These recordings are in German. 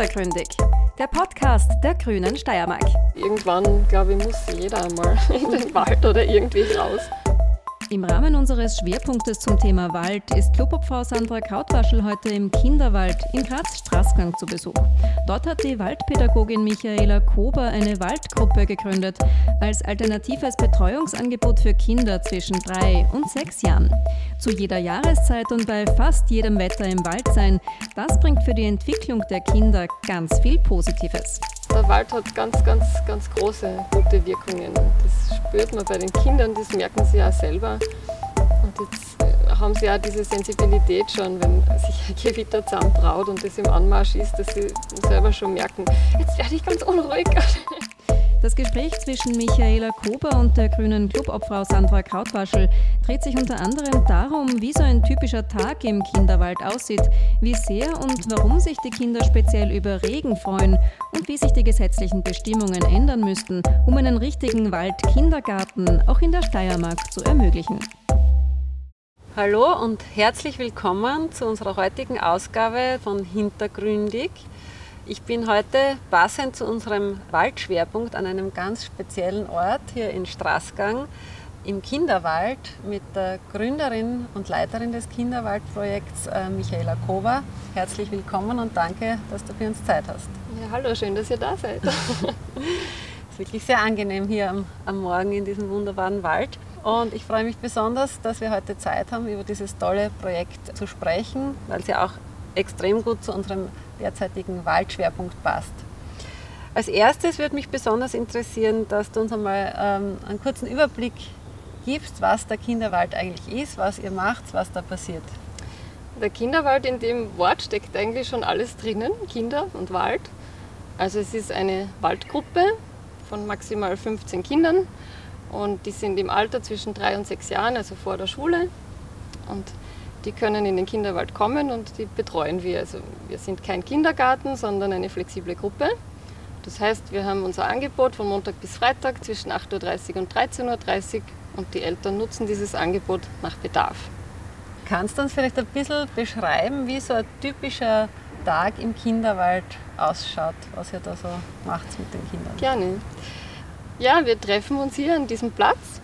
Hintergründig, der Podcast der Grünen Steiermark. Irgendwann, glaube ich, muss jeder einmal in den Wald oder irgendwie raus. Im Rahmen unseres Schwerpunktes zum Thema Wald ist Klubobfrau Sandra Krautwaschel heute im Kinderwald in Graz-Straßgang zu Besuch. Dort hat die Waldpädagogin Michaela Kober eine Waldgruppe gegründet als alternatives Betreuungsangebot für Kinder zwischen drei und sechs Jahren. Zu jeder Jahreszeit und bei fast jedem Wetter im Wald sein, das bringt für die Entwicklung der Kinder ganz viel Positives. Der Wald hat ganz, ganz, ganz große gute Wirkungen. Das spürt man bei den Kindern, das merken sie auch selber. Und jetzt äh, haben sie auch diese Sensibilität schon, wenn sich ein Gewitter zusammenbraut und das im Anmarsch ist, dass sie selber schon merken, jetzt werde ich ganz unruhig. Das Gespräch zwischen Michaela Kober und der grünen Clubobfrau Sandra Krautwaschel dreht sich unter anderem darum, wie so ein typischer Tag im Kinderwald aussieht, wie sehr und warum sich die Kinder speziell über Regen freuen und wie sich die gesetzlichen Bestimmungen ändern müssten, um einen richtigen Waldkindergarten auch in der Steiermark zu ermöglichen. Hallo und herzlich willkommen zu unserer heutigen Ausgabe von Hintergründig. Ich bin heute passend zu unserem Waldschwerpunkt an einem ganz speziellen Ort hier in Straßgang im Kinderwald mit der Gründerin und Leiterin des Kinderwaldprojekts äh, Michaela Kova. Herzlich willkommen und danke, dass du für uns Zeit hast. Ja, hallo, schön, dass ihr da seid. es ist wirklich sehr angenehm hier am, am Morgen in diesem wunderbaren Wald. Und ich freue mich besonders, dass wir heute Zeit haben, über dieses tolle Projekt zu sprechen, weil es ja auch extrem gut zu unserem derzeitigen Waldschwerpunkt passt. Als erstes würde mich besonders interessieren, dass du uns einmal ähm, einen kurzen Überblick gibst, was der Kinderwald eigentlich ist, was ihr macht, was da passiert. Der Kinderwald, in dem Wort steckt eigentlich schon alles drinnen, Kinder und Wald. Also es ist eine Waldgruppe von maximal 15 Kindern und die sind im Alter zwischen drei und sechs Jahren, also vor der Schule. Und die können in den Kinderwald kommen und die betreuen wir. Also wir sind kein Kindergarten, sondern eine flexible Gruppe. Das heißt, wir haben unser Angebot von Montag bis Freitag zwischen 8.30 Uhr und 13.30 Uhr und die Eltern nutzen dieses Angebot nach Bedarf. Kannst du uns vielleicht ein bisschen beschreiben, wie so ein typischer Tag im Kinderwald ausschaut, was ihr da so macht mit den Kindern? Gerne. Ja, wir treffen uns hier an diesem Platz.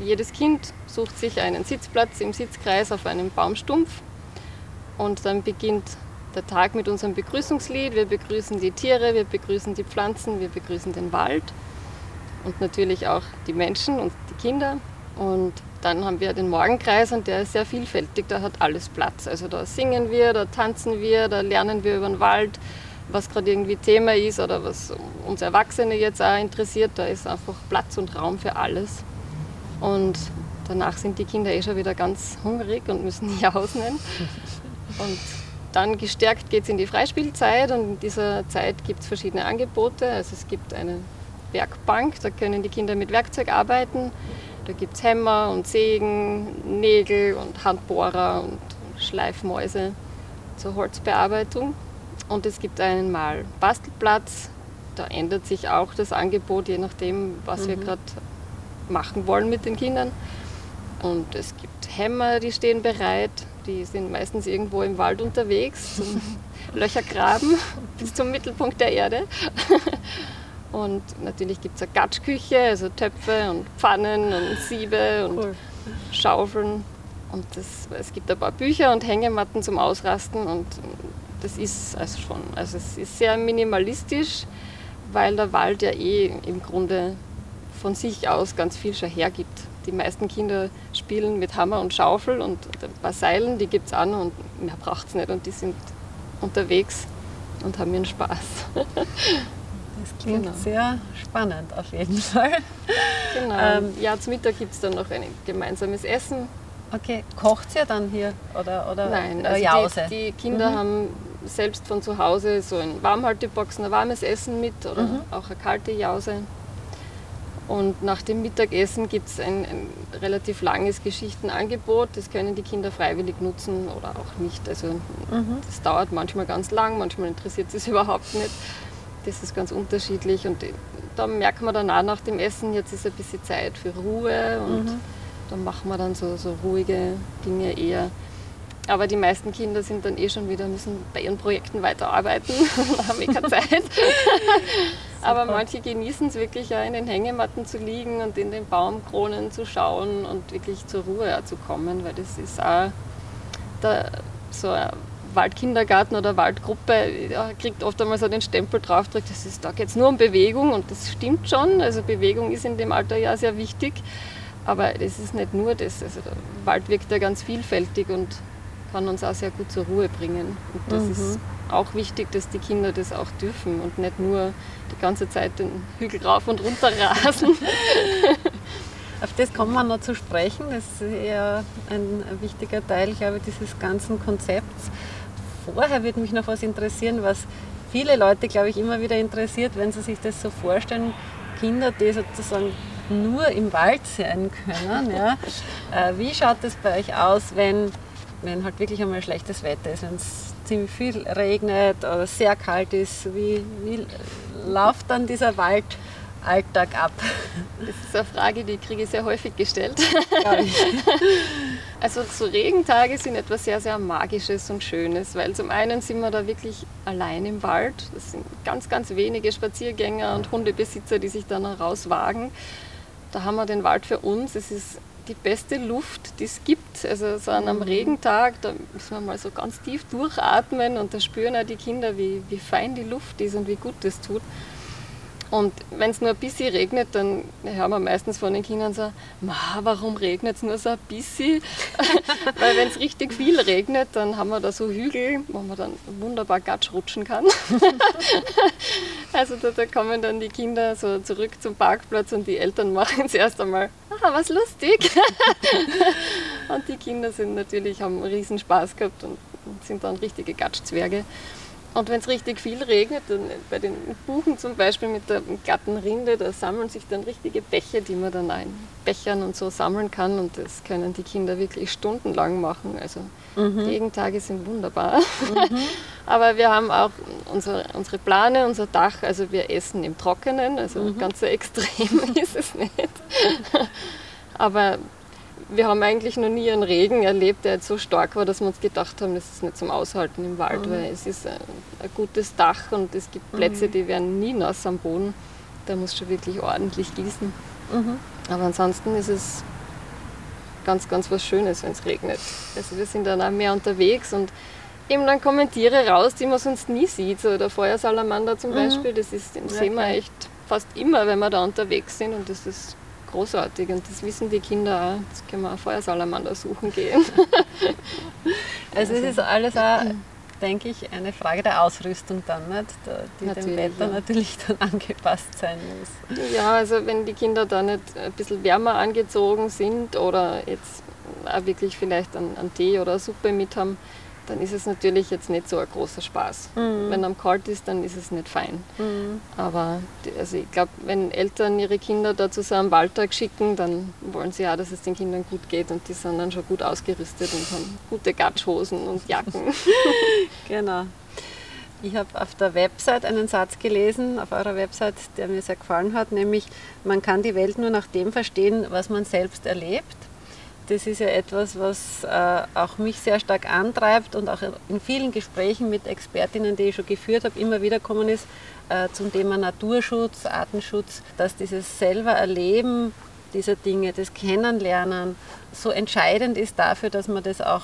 Jedes Kind sucht sich einen Sitzplatz im Sitzkreis auf einem Baumstumpf und dann beginnt der Tag mit unserem Begrüßungslied. Wir begrüßen die Tiere, wir begrüßen die Pflanzen, wir begrüßen den Wald und natürlich auch die Menschen und die Kinder. Und dann haben wir den Morgenkreis und der ist sehr vielfältig, da hat alles Platz. Also da singen wir, da tanzen wir, da lernen wir über den Wald, was gerade irgendwie Thema ist oder was uns Erwachsene jetzt auch interessiert. Da ist einfach Platz und Raum für alles. Und danach sind die Kinder eh schon wieder ganz hungrig und müssen jausen. Und dann gestärkt geht es in die Freispielzeit und in dieser Zeit gibt es verschiedene Angebote. Also es gibt eine Werkbank, da können die Kinder mit Werkzeug arbeiten. Da gibt es Hämmer und Sägen, Nägel und Handbohrer und Schleifmäuse zur Holzbearbeitung. Und es gibt einen Mal Bastelplatz. Da ändert sich auch das Angebot, je nachdem, was mhm. wir gerade machen wollen mit den Kindern. Und es gibt Hämmer, die stehen bereit. Die sind meistens irgendwo im Wald unterwegs, zum Löcher graben bis zum Mittelpunkt der Erde. Und natürlich gibt es eine Gatschküche, also Töpfe und Pfannen und Siebe und cool. Schaufeln. Und das, es gibt ein paar Bücher und Hängematten zum Ausrasten und das ist also schon, also es ist sehr minimalistisch, weil der Wald ja eh im Grunde von sich aus ganz viel schon hergibt. Die meisten Kinder spielen mit Hammer und Schaufel und ein paar Seilen, die gibt es an und mehr braucht es nicht und die sind unterwegs und haben ihren Spaß. Das klingt genau. sehr spannend auf jeden Fall. Genau. Ähm, ja, zum Mittag gibt es dann noch ein gemeinsames Essen. Okay, kocht ihr dann hier oder, oder Nein, also Jause? Die, die Kinder mhm. haben selbst von zu Hause so ein Warmhalteboxen, ein warmes Essen mit oder mhm. auch eine kalte Jause. Und nach dem Mittagessen gibt es ein, ein, relativ langes Geschichtenangebot. Das können die Kinder freiwillig nutzen oder auch nicht. Also mhm. das dauert manchmal ganz lang, manchmal interessiert es überhaupt nicht. Das ist ganz unterschiedlich und da merkt man dann auch nach dem Essen, jetzt ist ein bisschen Zeit für Ruhe und mhm. dann machen wir dann so, so ruhige Dinge eher. Aber die meisten Kinder sind dann eh schon wieder, müssen bei ihren Projekten weiterarbeiten und haben eh keine Zeit. Aber manche genießen es wirklich ja in den Hängematten zu liegen und in den Baumkronen zu schauen und wirklich zur Ruhe zu kommen, weil das ist auch der, so ein Waldkindergarten oder Waldgruppe ja, kriegt oft einmal so den Stempel drauf, das ist, da geht es nur um Bewegung und das stimmt schon. Also Bewegung ist in dem Alter ja sehr wichtig. Aber das ist nicht nur das. Also der Wald wirkt ja ganz vielfältig und kann uns auch sehr gut zur Ruhe bringen. Und das mhm. ist auch wichtig, dass die Kinder das auch dürfen und nicht nur die ganze Zeit den Hügel rauf und runter rasen. Auf das kommen wir noch zu sprechen. Das ist ja ein, wichtiger Teil, glaube ich, dieses ganzen Konzepts. Vorher würde mich noch was interessieren, was viele Leute, glaube ich, immer wieder interessiert, wenn sie sich das so vorstellen. Kinder, die sozusagen nur im Wald sein können. Ja. Äh, wie schaut es bei euch aus, wenn, wenn halt wirklich einmal schlechtes Wetter ist, wenn es ziemlich viel regnet oder sehr kalt ist? Wie, wie läuft dann dieser Wald? Alltag ab? Das ist eine Frage, die kriege ich sehr häufig gestellt. Also so Regentage sind etwas sehr, sehr Magisches und Schönes, weil zum einen sind wir da wirklich allein im Wald. Das sind ganz, ganz wenige Spaziergänger und Hundebesitzer, die sich dann rauswagen. Da haben wir den Wald für uns. Es ist die beste Luft, die es gibt. Also so an einem mhm. Regentag, da müssen wir mal so ganz tief durchatmen und da spüren auch die Kinder, wie, wie fein die Luft ist und wie gut das tut. Und wenn es nur ein bisschen regnet, dann hören wir meistens von den Kindern so, warum regnet es nur so ein bisschen? Weil wenn es richtig viel regnet, dann haben wir da so Hügel, wo man dann wunderbar Gatsch rutschen kann. also da, da, kommen dann die Kinder so zurück zum Parkplatz und die Eltern machen zuerst einmal, ah, was lustig. und die Kinder sind natürlich, haben einen riesen Spaß gehabt und sind dann richtige Gatschzwerge. Und wenn es richtig viel regnet, dann bei den Buchen zum Beispiel mit der glatten Rinde, da sammeln sich dann richtige Bäche, die man dann in Bechern und so sammeln kann. Und das können die Kinder wirklich stundenlang machen. Also mhm. Regentage sind wunderbar. Mhm. Aber wir haben auch unsere, unsere Plane, unser Dach, also wir essen im Trockenen, also mhm. ganz so extrem ist es nicht. Aber wir haben eigentlich noch nie einen Regen erlebt, der jetzt so stark war, dass wir uns gedacht haben, das ist nicht zum Aushalten im Wald, mhm. weil es ist ein, ein, gutes Dach und es gibt Plätze, mhm. die werden nie nass am Boden. Da muss schon wirklich ordentlich gießen. Mhm. Aber ansonsten ist es ganz, ganz was Schönes, wenn es regnet. Also wir sind dann auch mehr unterwegs und eben dann kommen Tiere raus, die man sonst nie sieht. So der Feuersalamander zum mhm. Beispiel, das ist, den sehen wir echt fast immer, wenn wir da unterwegs sind und das ist großartig und das wissen die Kinder auch. Jetzt können wir auch Feuersalamander suchen gehen. also es ist alles auch, denke ich, eine Frage der Ausrüstung dann, nicht? die natürlich, dem Wetter ja. natürlich dann angepasst sein muss. Ja, also wenn die Kinder da nicht ein bisschen wärmer angezogen sind oder jetzt auch wirklich vielleicht einen, einen Tee oder eine Suppe mit haben, dann ist es natürlich jetzt nicht so ein großer Spaß. Mhm. Wenn am kalt ist, dann ist es nicht fein. Mhm. Aber also ich glaube, wenn Eltern ihre Kinder da zu so einem Waldtag schicken, dann wollen sie ja, dass es den Kindern gut geht und die sind dann schon gut ausgerüstet und haben gute Gatschhosen und Jacken. genau. Ich habe auf der Website einen Satz gelesen, auf eurer Website, der mir sehr gefallen hat, nämlich man kann die Welt nur nach dem verstehen, was man selbst erlebt das ist ja etwas, was äh, auch mich sehr stark antreibt und auch in vielen Gesprächen mit Expertinnen, die ich schon geführt habe, immer wieder kommen ist äh, zum Thema Naturschutz, Artenschutz, dass dieses selber Erleben dieser Dinge, das Kennenlernen so entscheidend ist dafür, dass man das auch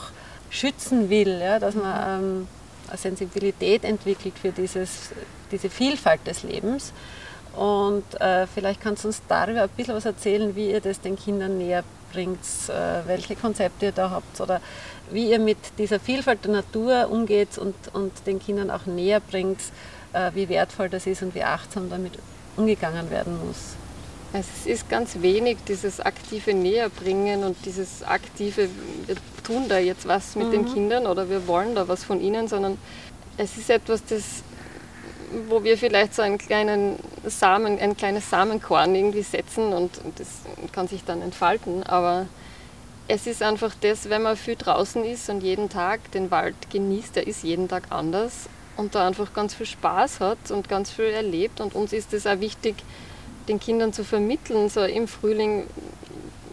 schützen will, ja, dass man ähm, eine Sensibilität entwickelt für dieses, diese Vielfalt des Lebens. Und äh, vielleicht kannst du uns darüber ein bisschen was erzählen, wie ihr das den Kindern näher bringt, äh, welche Konzepte ihr da habt oder wie ihr mit dieser Vielfalt der Natur umgeht und, und den Kindern auch näher bringt, äh, wie wertvoll das ist und wie achtsam damit umgegangen werden muss. Es ist ganz wenig dieses aktive Näherbringen und dieses aktive, wir tun da jetzt was mit mhm. den Kindern oder wir wollen da was von ihnen, sondern es ist etwas, das wo wir vielleicht so einen kleinen Samen, ein kleines Samenkorn irgendwie setzen und, das kann sich dann entfalten. Aber es ist einfach das, wenn man viel draußen ist und jeden Tag den Wald genießt, der ist jeden Tag anders und da einfach ganz viel Spaß hat und ganz viel erlebt. Und uns ist es auch wichtig, den Kindern zu vermitteln, so im Frühling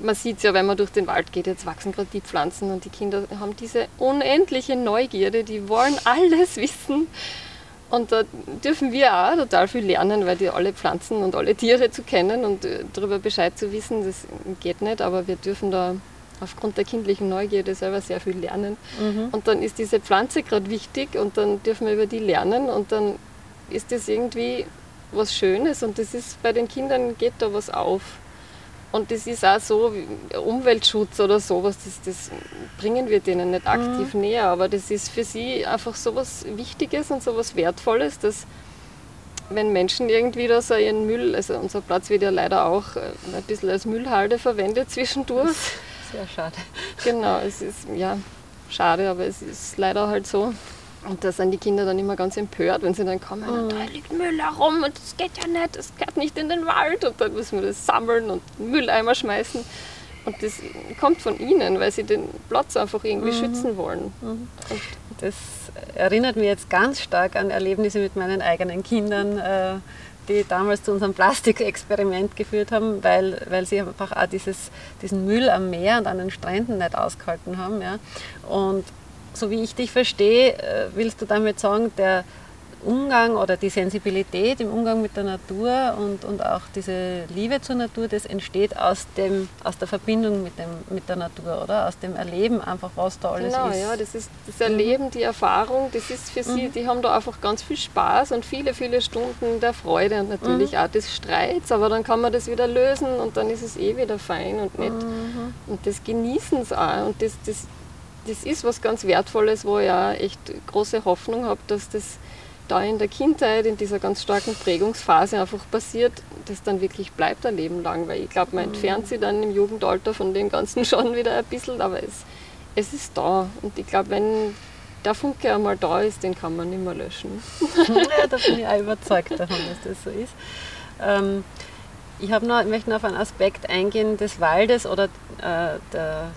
man sieht es ja, wenn man durch den Wald geht, jetzt wachsen gerade die Pflanzen und die Kinder haben diese unendliche Neugierde, die wollen alles wissen. Und da dürfen wir auch total viel lernen, weil die alle Pflanzen und alle Tiere zu kennen und äh, darüber Bescheid zu wissen, das geht nicht, aber wir dürfen da aufgrund der kindlichen Neugierde selber sehr viel lernen. Mhm. Und dann ist diese Pflanze gerade wichtig und dann dürfen wir über die lernen und dann ist das irgendwie was Schönes und das ist bei den Kindern geht da was auf. Und das ist auch so, Umweltschutz oder sowas, das, das bringen wir denen nicht aktiv mhm. näher, aber das ist für sie einfach so was Wichtiges und so was Wertvolles, dass wenn Menschen irgendwie da so ihren Müll, also unser Platz wird ja leider auch äh, ein bisschen als Müllhalde verwendet zwischendurch. Sehr schade. Genau, es ist ja schade, aber es ist leider halt so. Und da sind die Kinder dann immer ganz empört, wenn sie dann kommen, mhm. da liegt Müll herum und das geht ja nicht, das geht nicht in den Wald. Und dann müssen wir das sammeln und Mülleimer schmeißen. Und das kommt von ihnen, weil sie den Platz einfach irgendwie mhm. schützen wollen. Mhm. das erinnert mich jetzt ganz stark an Erlebnisse mit meinen eigenen Kindern, äh, die damals zu unserem Plastikexperiment geführt haben, weil, weil sie einfach auch dieses, diesen Müll am Meer und an den Stränden nicht ausgehalten haben. Ja. Und so wie ich dich verstehe, äh, willst du damit sagen, der Umgang oder die Sensibilität im Umgang mit der Natur und, und auch diese Liebe zur Natur, das entsteht aus, dem, aus der Verbindung mit, dem, mit der Natur, oder? Aus dem Erleben einfach, was da alles genau, ist. Genau, ja, das ist das Erleben, mhm. die Erfahrung, das ist für sie, mhm. die haben da einfach ganz viel Spaß und viele, viele Stunden der Freude und natürlich mhm. auch des Streits, aber dann kann man das wieder lösen und dann ist es eh wieder fein und nett. Mhm. Und das genießen sie auch und das, das das ist was ganz Wertvolles, wo ich auch echt große Hoffnung habe, dass das da in der Kindheit, in dieser ganz starken Prägungsphase einfach passiert, das dann wirklich bleibt ein Leben lang. Weil ich glaube, man entfernt sich dann im Jugendalter von dem Ganzen schon wieder ein bisschen, aber es, es ist da. Und ich glaube, wenn der Funke einmal da ist, den kann man nicht mehr löschen. ja, da bin ich auch überzeugt davon, dass das so ist. Ähm, ich noch, möchte noch auf einen Aspekt eingehen des Waldes oder äh, der,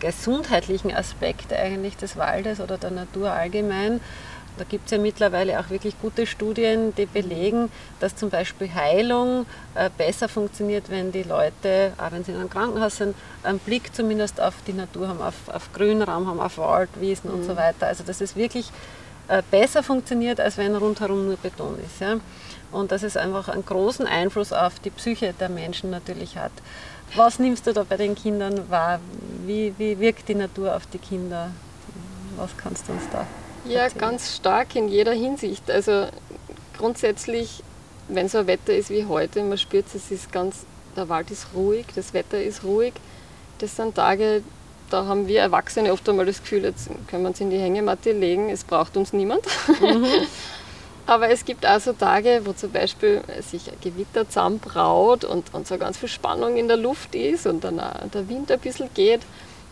gesundheitlichen Aspekte eigentlich des Waldes oder der Natur allgemein. Da gibt es ja mittlerweile auch wirklich gute Studien, die belegen, dass zum Beispiel Heilung äh, besser funktioniert, wenn die Leute, auch wenn sie in einem Krankenhaus sind, einen Blick zumindest auf die Natur haben, auf, auf Grünraum haben, auf Wald, Wiesen mhm. und so mhm. weiter. Also dass es wirklich äh, besser funktioniert, als wenn rundherum nur Beton ist. Ja? Und dass es einfach einen großen Einfluss auf die Psyche der Menschen natürlich hat. Was nimmst du da bei den Kindern wahr? Wie, wie wirkt die Natur auf die Kinder? Was kannst du uns da Ja, erzählen? ganz stark in jeder Hinsicht. Also grundsätzlich, wenn so ein Wetter ist wie heute, man spürt, es ist ganz, der Wald ist ruhig, das Wetter ist ruhig. Das sind Tage, da haben wir Erwachsene oft einmal das Gefühl, jetzt können wir uns in die Hängematte legen, es braucht uns niemand. Mhm. Aber es gibt auch so Tage, wo zum Beispiel sich ein Gewitter zusammenbraut und, und so ganz viel Spannung in der Luft ist und dann auch der Wind ein bisschen geht.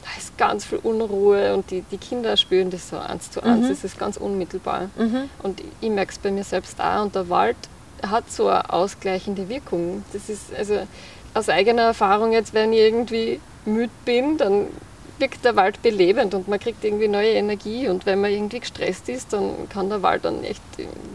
Da ist ganz viel Unruhe und die, die Kinder spüren das so eins zu eins. Mhm. Das ist ganz unmittelbar. Mhm. Und ich merke es bei mir selbst auch. Und der Wald hat so eine ausgleichende Wirkung. Das ist also aus eigener Erfahrung jetzt, wenn ich irgendwie müde bin, dann wirkt der Wald belebend und man kriegt irgendwie neue Energie und wenn man irgendwie gestresst ist, dann kann der Wald dann echt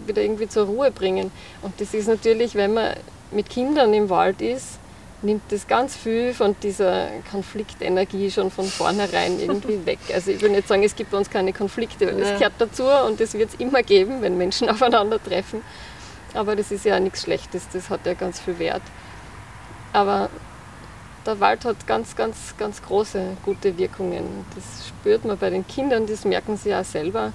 wieder irgendwie zur Ruhe bringen. Und das ist natürlich, wenn man mit Kindern im Wald ist, nimmt das ganz viel von dieser Konfliktenergie schon von vornherein irgendwie weg. Also ich will nicht sagen, es gibt bei uns keine Konflikte, weil das gehört dazu und das wird es immer geben, wenn Menschen aufeinandertreffen. Aber das ist ja nichts Schlechtes, das hat ja ganz viel Wert. Aber der Wald hat ganz, ganz, ganz große gute Wirkungen. Das spürt man bei den Kindern, das merken sie auch selber.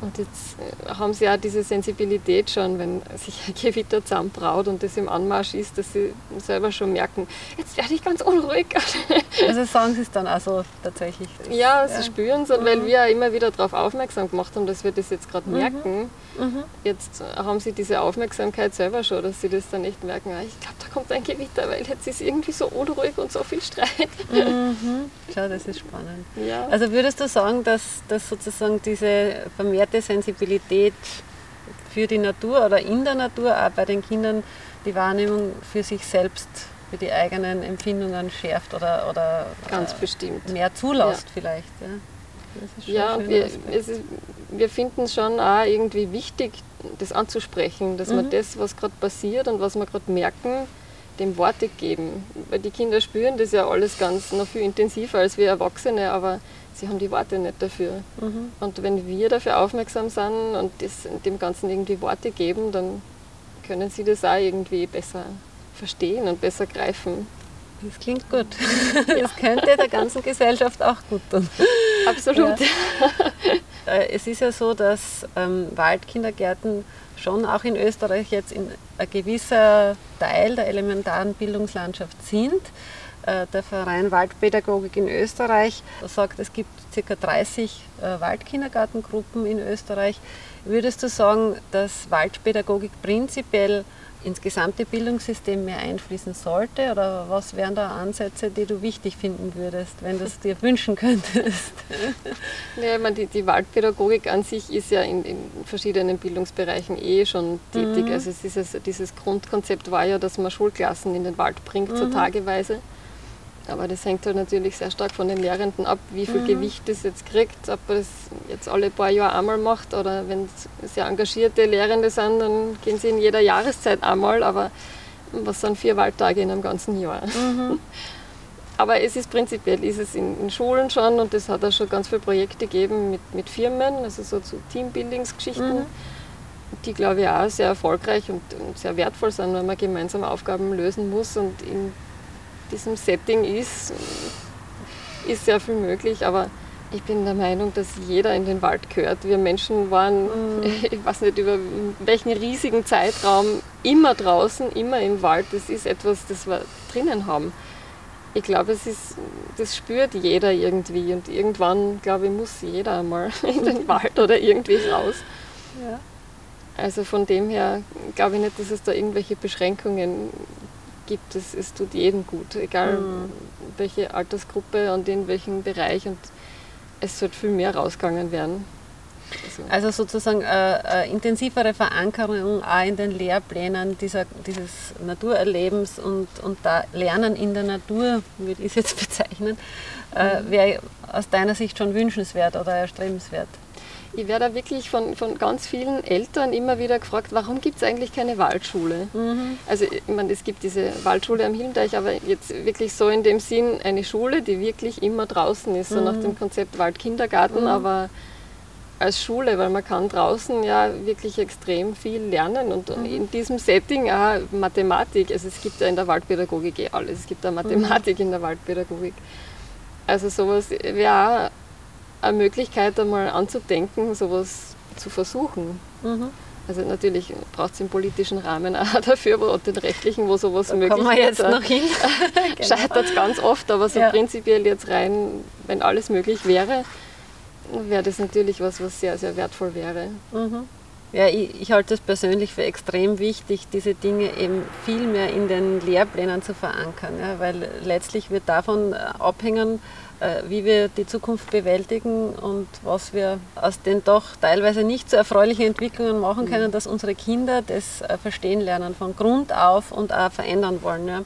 Und jetzt äh, haben sie auch diese Sensibilität schon, wenn sich ein Gewitter zusammenbraut und das im Anmarsch ist, dass sie selber schon merken, jetzt werde ich ganz unruhig. Also sagen sie es dann auch tatsächlich? Ja, sie ja. spüren es, mhm. weil wir auch immer wieder darauf aufmerksam gemacht haben, dass wir das jetzt gerade mhm. merken. Mhm. Jetzt haben sie diese Aufmerksamkeit selber schon, dass sie das dann nicht merken, ah, ich glaube, da kommt ein Gewitter, weil jetzt ist irgendwie so unruhig und so viel Streit. Mhm. Schau, das ist spannend. Ja. Also würdest du sagen, dass, dass sozusagen diese vermehrte Sensibilität für die Natur oder in der Natur, auch bei den Kindern, die Wahrnehmung für sich selbst, für die eigenen Empfindungen schärft oder, oder Ganz bestimmt. mehr zulässt ja. vielleicht. Ja, ja wir, ist, wir finden es schon auch irgendwie wichtig, das anzusprechen, dass mhm. wir das, was gerade passiert und was wir gerade merken, dem Worte geben. Weil die Kinder spüren das ja alles ganz noch viel intensiver als wir Erwachsene, aber sie haben die Worte nicht dafür. Mhm. Und wenn wir dafür aufmerksam sind und dem Ganzen irgendwie Worte geben, dann können sie das auch irgendwie besser verstehen und besser greifen. Das klingt gut. Das könnte der ganzen Gesellschaft auch gut tun. Absolut. Ja. Äh, es ist ja so, dass ähm, Waldkindergärten schon auch in Österreich jetzt in ein gewisser Teil der elementaren Bildungslandschaft sind. Äh, der Verein Waldpädagogik in Österreich sagt, es gibt ca. 30 äh, Waldkindergartengruppen in Österreich. Würdest du sagen, dass Waldpädagogik prinzipiell ins gesamte Bildungssystem mehr einfließen sollte? Oder was wären da Ansätze, die du wichtig finden würdest, wenn du es dir wünschen könntest? Ja, ich meine, die, die, Waldpädagogik an sich ist ja in, in verschiedenen Bildungsbereichen eh schon tätig. Mhm. Also dieses, dieses Grundkonzept war ja, dass man Schulklassen in den Wald bringt, mhm. so tageweise. Aber das hängt halt natürlich sehr stark von den Lehrenden ab, wie viel mhm. Gewicht das jetzt kriegt, ob er das jetzt alle paar Jahre einmal macht oder wenn es sehr engagierte Lehrende sind, dann gehen sie in jeder Jahreszeit einmal, aber was sind vier Waldtage in einem ganzen Jahr? Mhm. Aber es ist prinzipiell ist es in, in, Schulen schon und es hat auch schon ganz viele Projekte gegeben mit, mit Firmen, also so zu Teambuildingsgeschichten, mhm. die glaube ich auch sehr erfolgreich und, und, sehr wertvoll sind, wenn man gemeinsam Aufgaben lösen muss und in diesem Setting ist, ist sehr viel möglich, aber ich bin der Meinung, dass jeder in den Wald gehört. Wir Menschen waren, mhm. ich weiß nicht über welchen riesigen Zeitraum, immer draußen, immer im Wald. Das ist etwas, das wir drinnen haben. Ich glaube, es ist, das spürt jeder irgendwie und irgendwann, glaube ich, muss jeder einmal in den Wald oder irgendwie raus. Ja. Also von dem her glaube ich nicht, dass es da irgendwelche Beschränkungen gibt. Es, es tut jedem gut, egal mhm. welche Altersgruppe und in welchem Bereich. Und es sollte viel mehr rausgegangen werden. Also, also sozusagen eine, äh, eine, intensivere Verankerung auch in den Lehrplänen dieser, dieses Naturerlebens und, und da Lernen in der Natur, würde ich es jetzt bezeichnen, äh, mhm. wäre aus deiner Sicht schon wünschenswert oder erstrebenswert ich werde wirklich von, von ganz vielen Eltern immer wieder gefragt, warum gibt es eigentlich keine Waldschule? Mhm. Also ich meine, es gibt diese Waldschule am Hilmteich, aber jetzt wirklich so in dem Sinn eine Schule, die wirklich immer draußen ist, so nach mhm. dem Konzept Waldkindergarten, mhm. aber als Schule, weil man kann draußen ja wirklich extrem viel lernen und mhm. in diesem Setting auch Mathematik, also es gibt ja in der Waldpädagogik eh alles, es gibt ja Mathematik in der Waldpädagogik. Also sowas wäre auch eine Möglichkeit, einmal anzudenken, sowas zu versuchen. Mhm. Also natürlich braucht es im politischen Rahmen auch dafür und den rechtlichen, wo sowas da möglich ist. jetzt noch hin. genau. Scheitert es ganz oft, aber so ja. prinzipiell jetzt rein, wenn alles möglich wäre, wäre das natürlich was, was sehr, sehr wertvoll wäre. Mhm. Ja, ich, ich halte es persönlich für extrem wichtig, diese Dinge eben viel mehr in den Lehrplänen zu verankern, ja, weil letztlich wird davon abhängen, wie wir die Zukunft bewältigen und was wir aus den doch teilweise nicht so erfreulichen Entwicklungen machen können, mhm. dass unsere Kinder das äh, verstehen lernen von Grund auf und auch verändern wollen. Ja.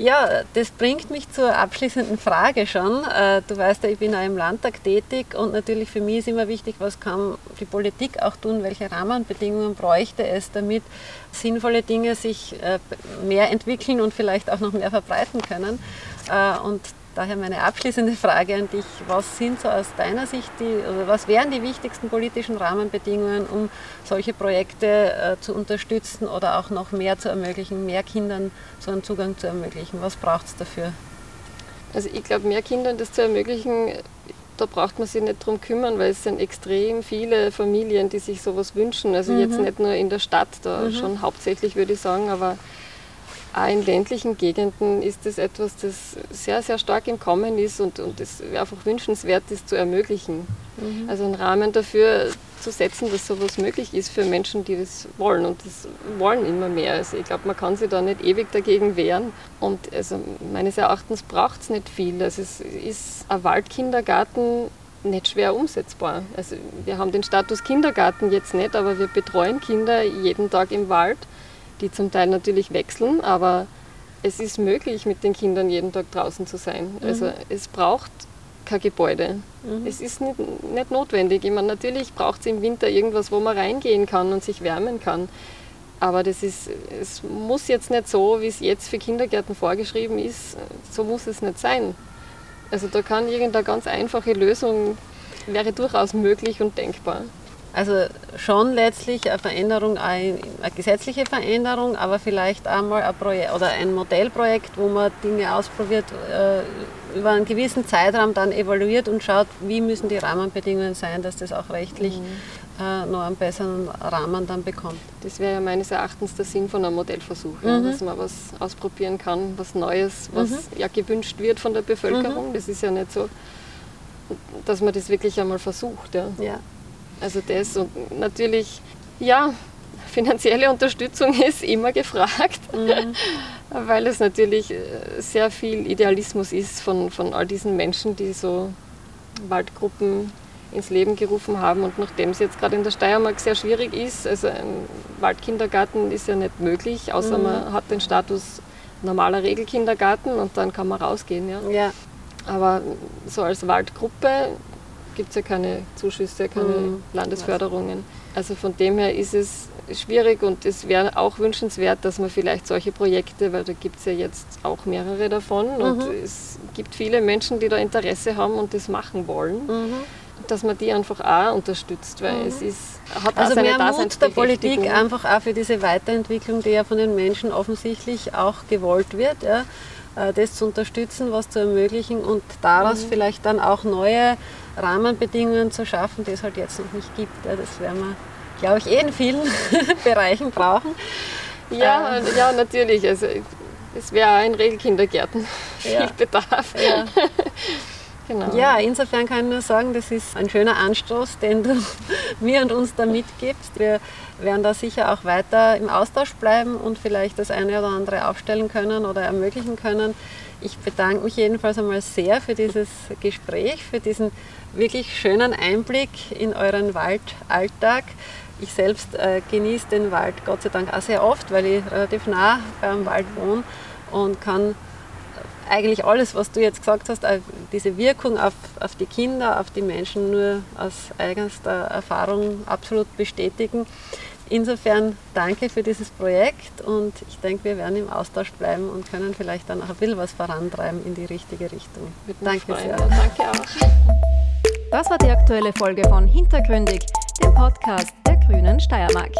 Ja, das bringt mich zur abschließenden Frage schon. Äh, du weißt ja, ich bin auch im Landtag tätig und natürlich für mich ist immer wichtig, was kann die Politik auch tun, welche Rahmenbedingungen bräuchte es, damit sinnvolle Dinge sich mehr entwickeln und vielleicht auch noch mehr verbreiten können. Und Daher meine abschließende Frage an dich. Was sind so aus deiner Sicht die, oder was wären die wichtigsten politischen Rahmenbedingungen, um solche Projekte äh, zu unterstützen oder auch noch mehr zu ermöglichen, mehr Kindern so einen Zugang zu ermöglichen? Was braucht es dafür? Also ich glaube, mehr Kindern das zu ermöglichen, da braucht man sich nicht drum kümmern, weil es sind extrem viele Familien, die sich sowas wünschen. Also mhm. jetzt nicht nur in der Stadt, da mhm. schon hauptsächlich würde ich sagen, aber auch in ländlichen Gegenden ist das etwas, das sehr, sehr stark im Kommen ist und, und es einfach wünschenswert ist zu ermöglichen. Mhm. Also einen Rahmen dafür zu setzen, dass sowas möglich ist für Menschen, die das wollen. Und das wollen immer mehr. Also ich glaube, man kann sich da nicht ewig dagegen wehren. Und also meines Erachtens braucht es nicht viel. Also es ist ein Waldkindergarten nicht schwer umsetzbar. Also wir haben den Status Kindergarten jetzt nicht, aber wir betreuen Kinder jeden Tag im Wald die zum Teil natürlich wechseln, aber es ist möglich, mit den Kindern jeden Tag draußen zu sein. Mhm. Also es braucht kein Gebäude. Mhm. Es ist nicht, nicht notwendig. Ich meine, natürlich braucht es im Winter irgendwas, wo man reingehen kann und sich wärmen kann. Aber das ist, es muss jetzt nicht so, wie es jetzt für Kindergärten vorgeschrieben ist, so muss es nicht sein. Also da kann irgendeine ganz einfache Lösung, wäre durchaus möglich und denkbar. Also schon letztlich eine Veränderung, eine gesetzliche Veränderung, aber vielleicht einmal ein Projekt oder ein Modellprojekt, wo man Dinge ausprobiert, äh, über einen gewissen Zeitraum dann evaluiert und schaut, wie müssen die Rahmenbedingungen sein, dass das auch rechtlich mhm äh, noch einen besseren Rahmen dann bekommt. Das wäre ja meines Erachtens der Sinn von einem Modellversuch, mhm. ja, dass man was ausprobieren kann, was Neues, was mhm. ja gewünscht wird von der Bevölkerung. Mhm. Das ist ja nicht so, dass man das wirklich einmal versucht. Ja. ja. Also das und natürlich, ja, finanzielle Unterstützung ist immer gefragt, mhm. weil es natürlich äh, sehr viel Idealismus ist von, von all diesen Menschen, die so Waldgruppen ins Leben gerufen haben. Und nachdem es jetzt gerade in der Steiermark sehr schwierig ist, also ein Waldkindergarten ist ja nicht möglich, außer mhm. man hat den Status normaler Regelkindergarten und dann kann man rausgehen. Ja. ja. Aber so als Waldgruppe gibt es ja keine Zuschüsse, keine mhm. Landesförderungen. Also von dem her ist es schwierig und es wäre auch wünschenswert, dass man vielleicht solche Projekte, weil da gibt es ja jetzt auch mehrere davon mhm. und es gibt viele Menschen, die da Interesse haben und das machen wollen. Mhm dass man die einfach auch unterstützt, weil mhm. es ist, hat also auch mehr Mut der Politik einfach auch für diese Weiterentwicklung, die ja von den Menschen offensichtlich auch gewollt wird, ja, äh, das zu unterstützen, was zu ermöglichen und daraus mhm. vielleicht dann auch neue Rahmenbedingungen zu schaffen, die es halt jetzt noch nicht gibt. Das werden wir, glaube ich, eh in vielen Bereichen brauchen. Ja, ähm. ja, natürlich. Also es wäre auch in Regelkindergärten ja. viel Bedarf. Ja. Genau. Ja, insofern kann ich nur sagen, das ist ein schöner Anstoß, den du mir und uns da mitgibst. Wir werden da sicher auch weiter im Austausch bleiben und vielleicht das eine oder andere aufstellen können oder ermöglichen können. Ich bedanke mich jedenfalls einmal sehr für dieses Gespräch, für diesen wirklich schönen Einblick in euren Waldalltag. Ich selbst äh, genieße den Wald Gott sei Dank auch sehr oft, weil ich relativ nah beim Wald wohne und kann eigentlich alles, was du jetzt gesagt hast, diese Wirkung auf, auf die Kinder, auf die Menschen nur aus eigenster Erfahrung absolut bestätigen. Insofern danke für dieses Projekt und ich denke, wir werden im Austausch bleiben und können vielleicht dann auch ein bisschen was vorantreiben in die richtige Richtung. Danke sehr. Danke auch. Das war die aktuelle Folge von Hintergründig, dem Podcast der Grünen Steiermark.